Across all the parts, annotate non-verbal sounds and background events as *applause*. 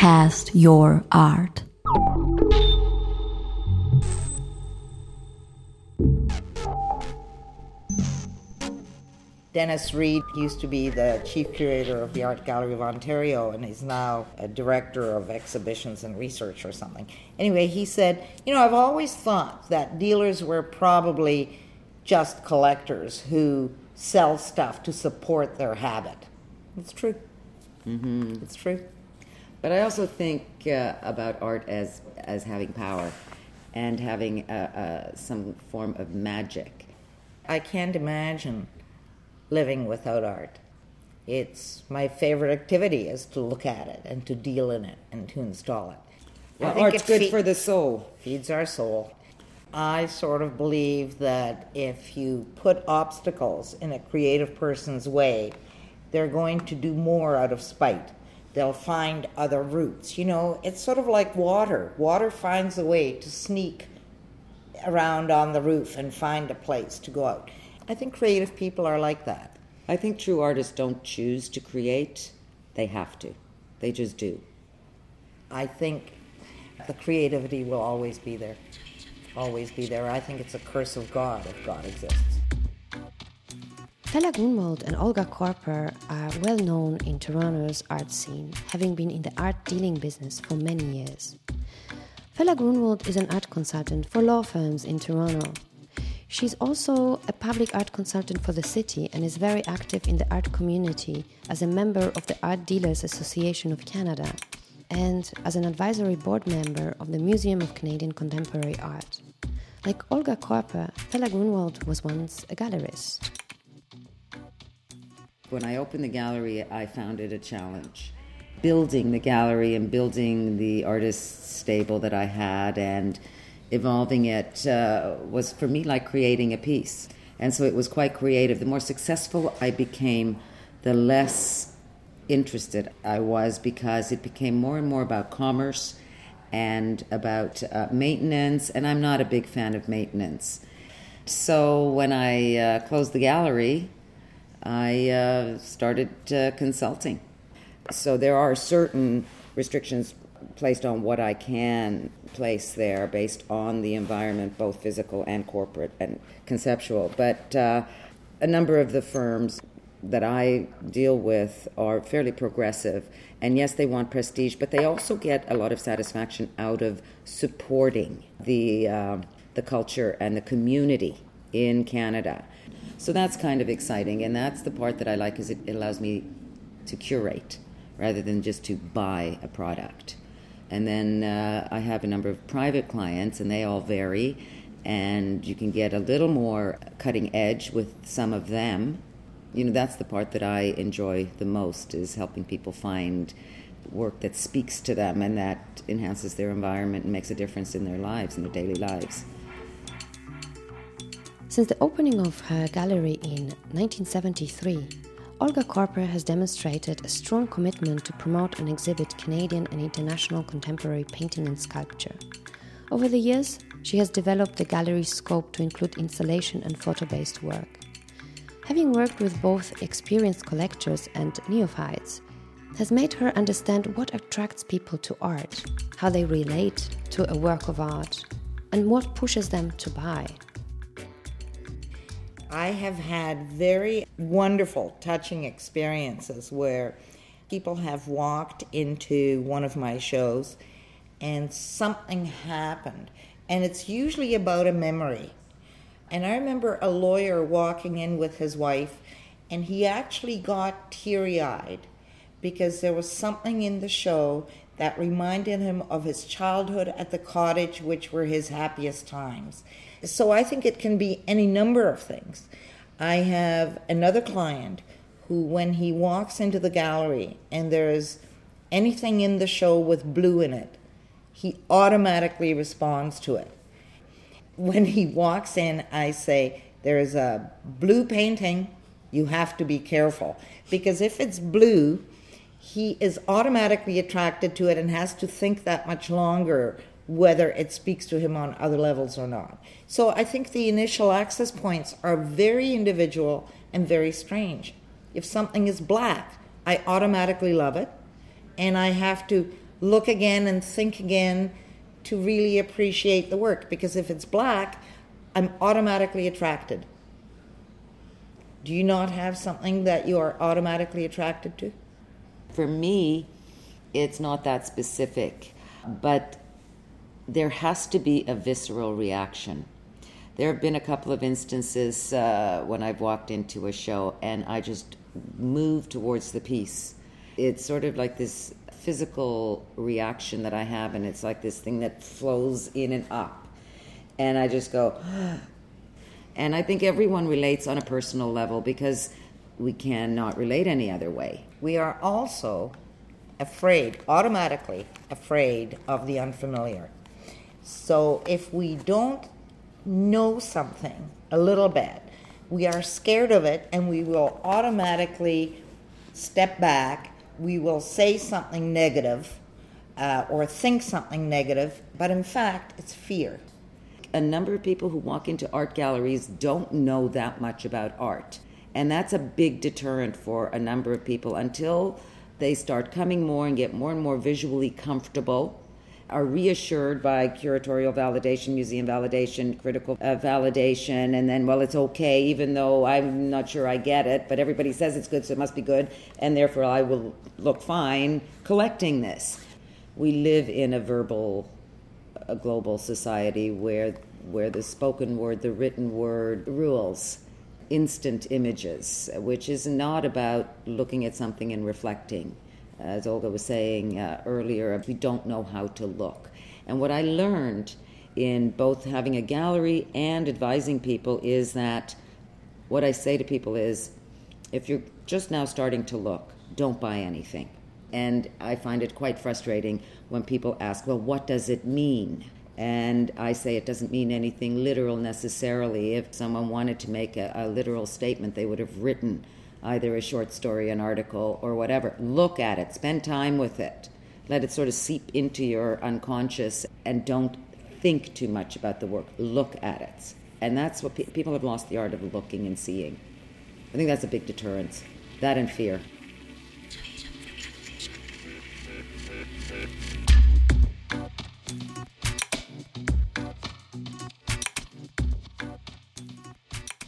Cast your art. Dennis Reid used to be the chief curator of the Art Gallery of Ontario, and he's now a director of exhibitions and research or something. Anyway, he said, You know, I've always thought that dealers were probably just collectors who sell stuff to support their habit. It's true. Mm-hmm. It's true. But I also think uh, about art as, as having power and having a, a, some form of magic. I can't imagine living without art. It's my favorite activity is to look at it and to deal in it and to install it. Well, art's it good fe- for the soul. Feeds our soul. I sort of believe that if you put obstacles in a creative person's way, they're going to do more out of spite. They'll find other routes. You know, it's sort of like water. Water finds a way to sneak around on the roof and find a place to go out. I think creative people are like that. I think true artists don't choose to create, they have to. They just do. I think the creativity will always be there. Always be there. I think it's a curse of God if God exists. Fela Grunwald and Olga Korper are well known in Toronto's art scene, having been in the art dealing business for many years. Fela Grunwald is an art consultant for law firms in Toronto She's also a public art consultant for the city and is very active in the art community as a member of the Art Dealers Association of Canada and as an advisory board member of the Museum of Canadian Contemporary Art. Like Olga Korper, Fela Grunwald was once a gallerist. When I opened the gallery, I found it a challenge. Building the gallery and building the artist stable that I had and evolving it uh, was for me like creating a piece. And so it was quite creative. The more successful I became, the less interested I was because it became more and more about commerce and about uh, maintenance. And I'm not a big fan of maintenance. So when I uh, closed the gallery, I uh, started uh, consulting. So there are certain restrictions placed on what I can place there based on the environment, both physical and corporate and conceptual. But uh, a number of the firms that I deal with are fairly progressive. And yes, they want prestige, but they also get a lot of satisfaction out of supporting the, uh, the culture and the community in Canada. So that's kind of exciting, and that's the part that I like is it, it allows me to curate rather than just to buy a product. And then uh, I have a number of private clients, and they all vary. And you can get a little more cutting edge with some of them. You know, that's the part that I enjoy the most is helping people find work that speaks to them and that enhances their environment and makes a difference in their lives, in their daily lives. Since the opening of her gallery in 1973, Olga Korper has demonstrated a strong commitment to promote and exhibit Canadian and international contemporary painting and sculpture. Over the years, she has developed the gallery's scope to include installation and photo based work. Having worked with both experienced collectors and neophytes, has made her understand what attracts people to art, how they relate to a work of art, and what pushes them to buy. I have had very wonderful, touching experiences where people have walked into one of my shows and something happened. And it's usually about a memory. And I remember a lawyer walking in with his wife, and he actually got teary eyed because there was something in the show that reminded him of his childhood at the cottage, which were his happiest times. So I think it can be any number of things. I have another client who, when he walks into the gallery and there's anything in the show with blue in it, he automatically responds to it. When he walks in, I say, There is a blue painting, you have to be careful. Because if it's blue, he is automatically attracted to it and has to think that much longer whether it speaks to him on other levels or not. So I think the initial access points are very individual and very strange. If something is black, I automatically love it, and I have to look again and think again to really appreciate the work because if it's black, I'm automatically attracted. Do you not have something that you are automatically attracted to? For me, it's not that specific, but there has to be a visceral reaction. There have been a couple of instances uh, when I've walked into a show and I just move towards the piece. It's sort of like this physical reaction that I have, and it's like this thing that flows in and up. And I just go, *gasps* and I think everyone relates on a personal level because we cannot relate any other way. We are also afraid, automatically afraid of the unfamiliar. So if we don't know something a little bit, we are scared of it and we will automatically step back. We will say something negative uh, or think something negative, but in fact, it's fear. A number of people who walk into art galleries don't know that much about art. And that's a big deterrent for a number of people until they start coming more and get more and more visually comfortable are reassured by curatorial validation, museum validation, critical uh, validation, and then, well, it's okay, even though I'm not sure I get it, but everybody says it's good, so it must be good, and therefore I will look fine collecting this. We live in a verbal, a global society where, where the spoken word, the written word rules instant images, which is not about looking at something and reflecting as Olga was saying uh, earlier, we don't know how to look. And what I learned in both having a gallery and advising people is that what I say to people is if you're just now starting to look, don't buy anything. And I find it quite frustrating when people ask, well, what does it mean? And I say it doesn't mean anything literal necessarily. If someone wanted to make a, a literal statement, they would have written either a short story, an article, or whatever. Look at it, spend time with it, let it sort of seep into your unconscious, and don't think too much about the work. Look at it. And that's what pe- people have lost the art of looking and seeing. I think that's a big deterrence. That and fear.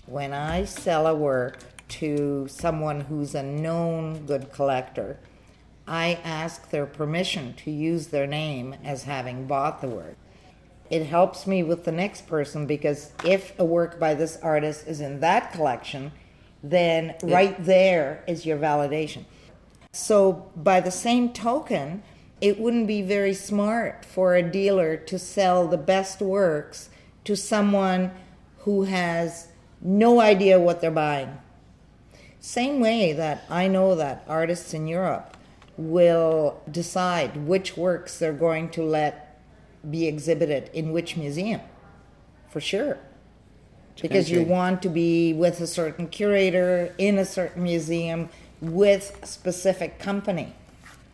When I sell a work, to someone who's a known good collector, I ask their permission to use their name as having bought the work. It helps me with the next person because if a work by this artist is in that collection, then right there is your validation. So, by the same token, it wouldn't be very smart for a dealer to sell the best works to someone who has no idea what they're buying. Same way that I know that artists in Europe will decide which works they're going to let be exhibited in which museum, for sure. Because you want to be with a certain curator in a certain museum with a specific company.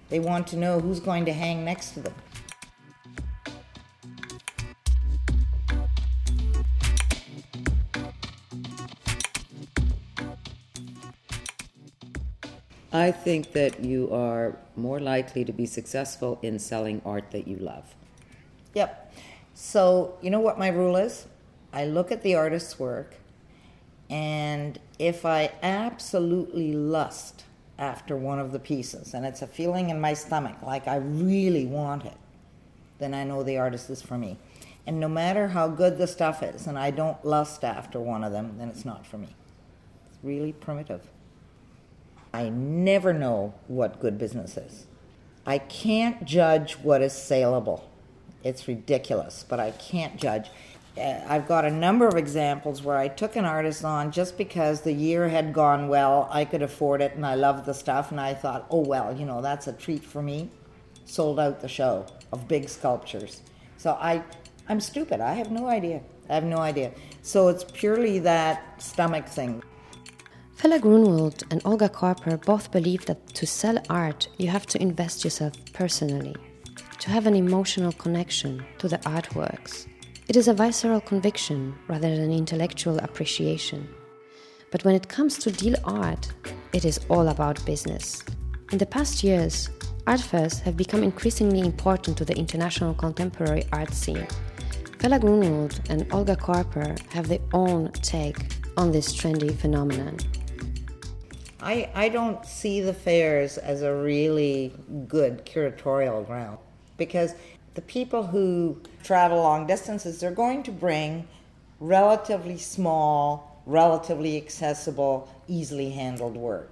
They want to know who's going to hang next to them. I think that you are more likely to be successful in selling art that you love. Yep. So, you know what my rule is? I look at the artist's work, and if I absolutely lust after one of the pieces, and it's a feeling in my stomach, like I really want it, then I know the artist is for me. And no matter how good the stuff is, and I don't lust after one of them, then it's not for me. It's really primitive. I never know what good business is. I can't judge what is saleable. It's ridiculous, but I can't judge. Uh, I've got a number of examples where I took an artist on just because the year had gone well, I could afford it, and I loved the stuff, and I thought, oh, well, you know, that's a treat for me. Sold out the show of big sculptures. So I, I'm stupid. I have no idea. I have no idea. So it's purely that stomach thing. Fela Grunwald and Olga Korper both believe that to sell art, you have to invest yourself personally, to have an emotional connection to the artworks. It is a visceral conviction rather than intellectual appreciation. But when it comes to deal art, it is all about business. In the past years, art fairs have become increasingly important to the international contemporary art scene. Fela Grunwald and Olga Korper have their own take on this trendy phenomenon. I, I don't see the fairs as a really good curatorial ground because the people who travel long distances are going to bring relatively small, relatively accessible, easily handled work.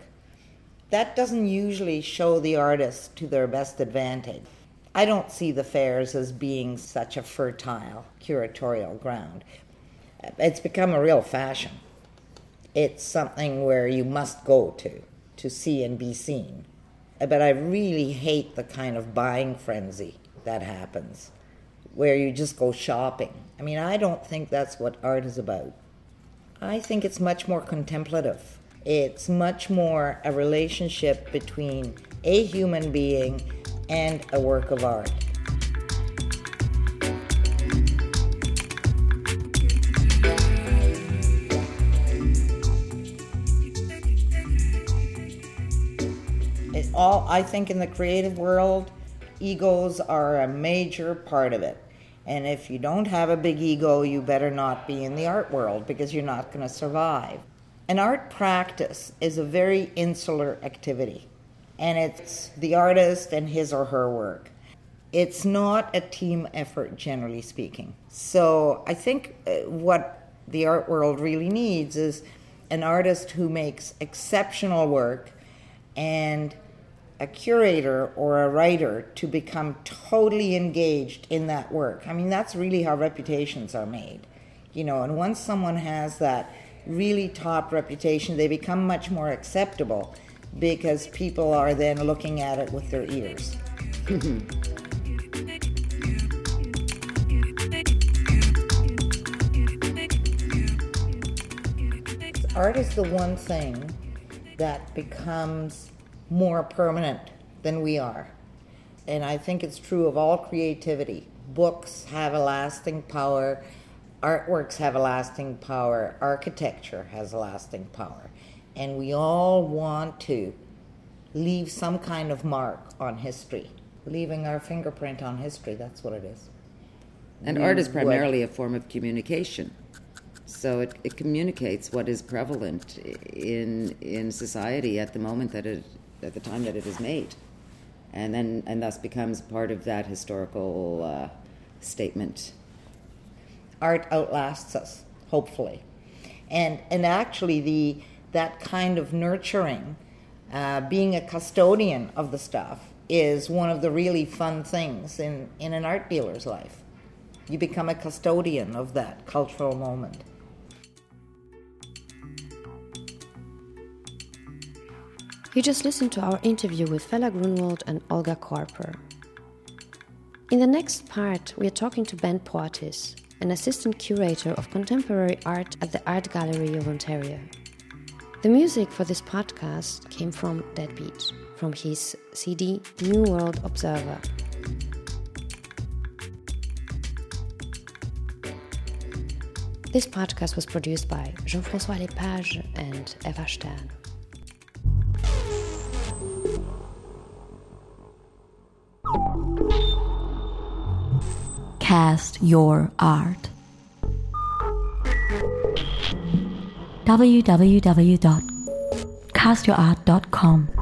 That doesn't usually show the artists to their best advantage. I don't see the fairs as being such a fertile curatorial ground. It's become a real fashion. It's something where you must go to to see and be seen. But I really hate the kind of buying frenzy that happens where you just go shopping. I mean, I don't think that's what art is about. I think it's much more contemplative. It's much more a relationship between a human being and a work of art. All I think in the creative world, egos are a major part of it. And if you don't have a big ego, you better not be in the art world because you're not going to survive. An art practice is a very insular activity, and it's the artist and his or her work. It's not a team effort, generally speaking. So I think uh, what the art world really needs is an artist who makes exceptional work and a curator or a writer to become totally engaged in that work. I mean, that's really how reputations are made. You know, and once someone has that really top reputation, they become much more acceptable because people are then looking at it with their ears. *laughs* Art is the one thing that becomes more permanent than we are. And I think it's true of all creativity. Books have a lasting power, artworks have a lasting power, architecture has a lasting power. And we all want to leave some kind of mark on history, leaving our fingerprint on history. That's what it is. And art is primarily a form of communication. So it, it communicates what is prevalent in in society at the moment that it at the time that it is made, and then and thus becomes part of that historical uh, statement. Art outlasts us, hopefully, and and actually the that kind of nurturing, uh, being a custodian of the stuff, is one of the really fun things in in an art dealer's life. You become a custodian of that cultural moment. You just listened to our interview with Fela Grunwald and Olga Korper. In the next part, we are talking to Ben Portis, an assistant curator of contemporary art at the Art Gallery of Ontario. The music for this podcast came from Deadbeat, from his CD New World Observer. This podcast was produced by Jean Francois Lepage and Eva Stern. Cast your art. www.castyourart.com